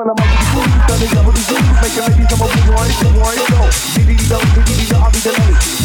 when I'm out these booties, turning double the booties, making ladies on my one, right? So D, D, D, D, D, D, D, I'll be the lady.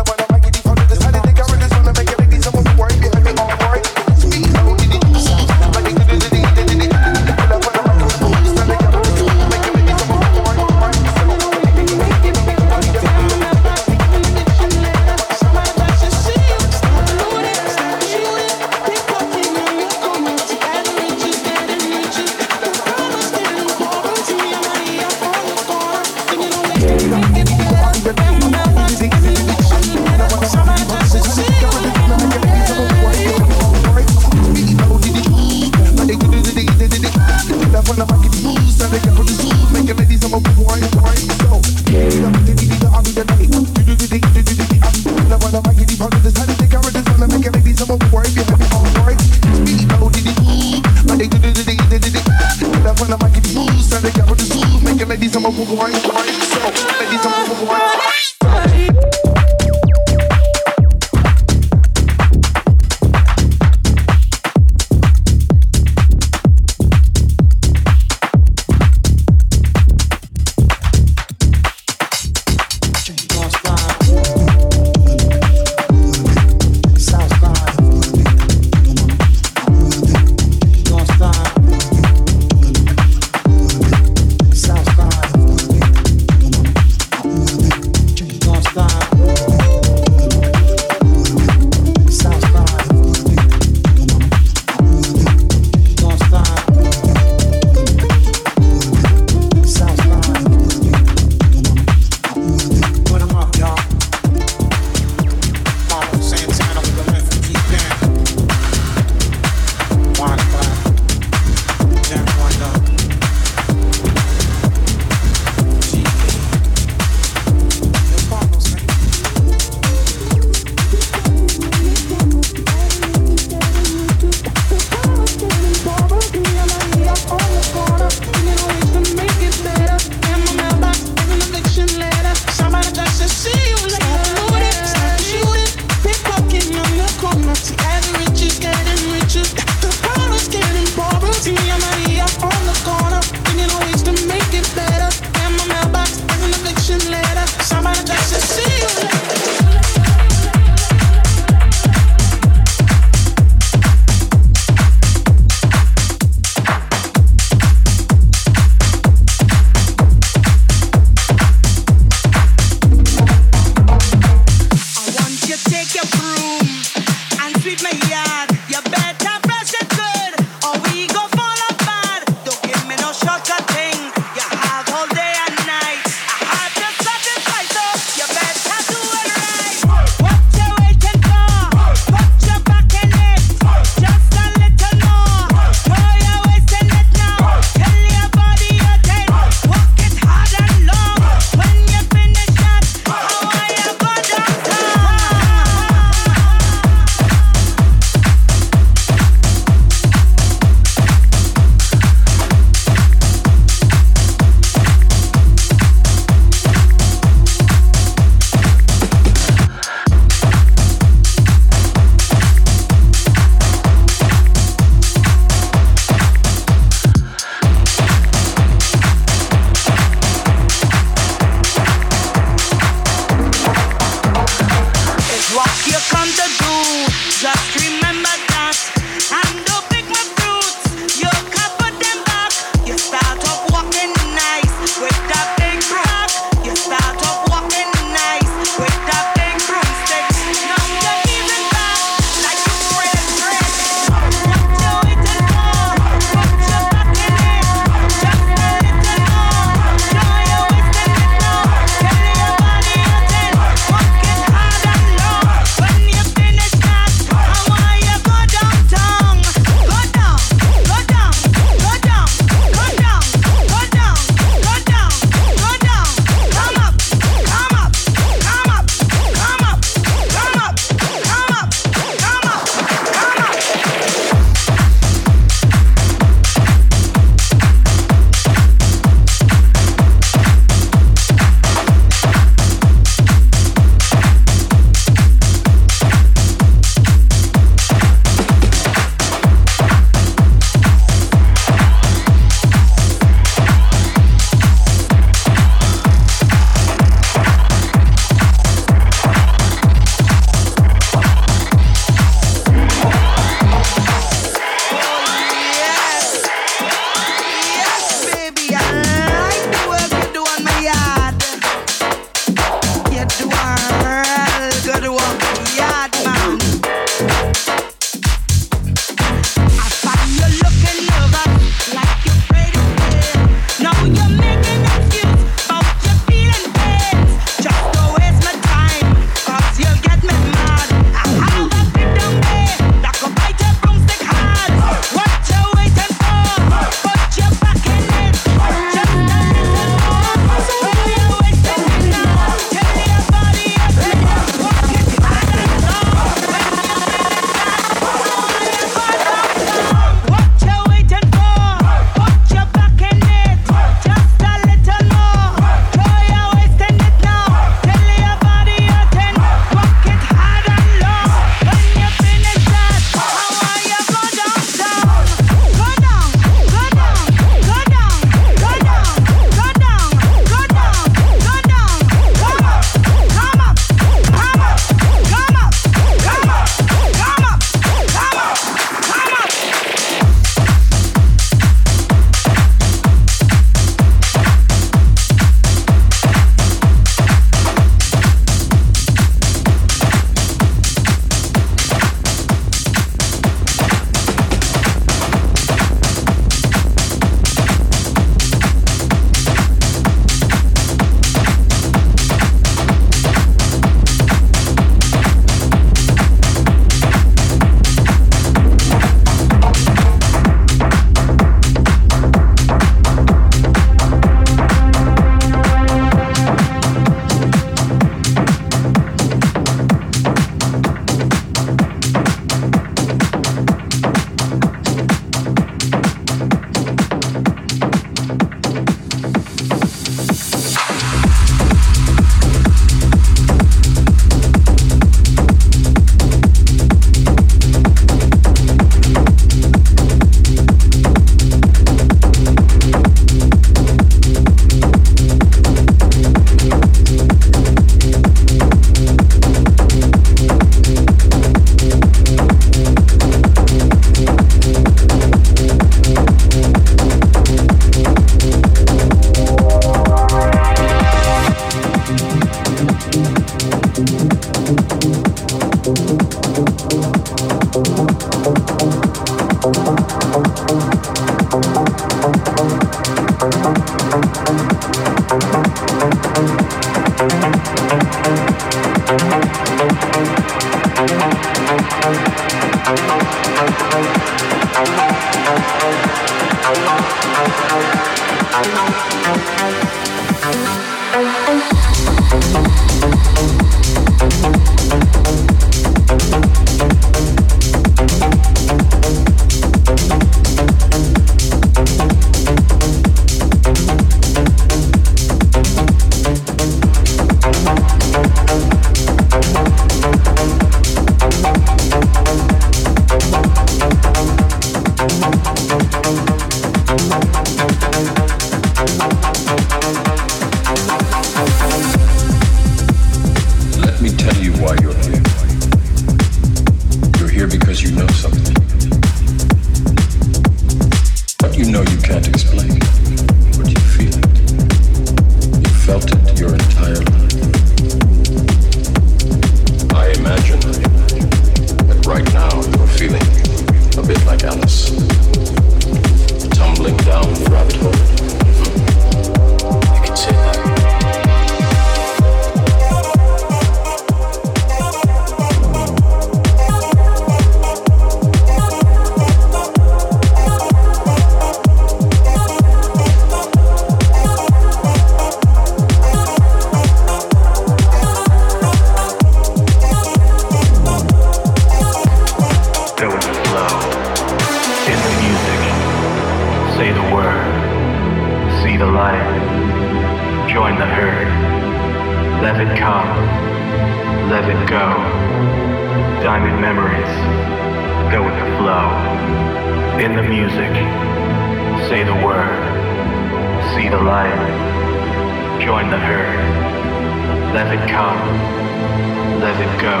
go.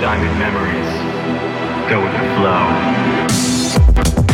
Diamond memories go with the flow.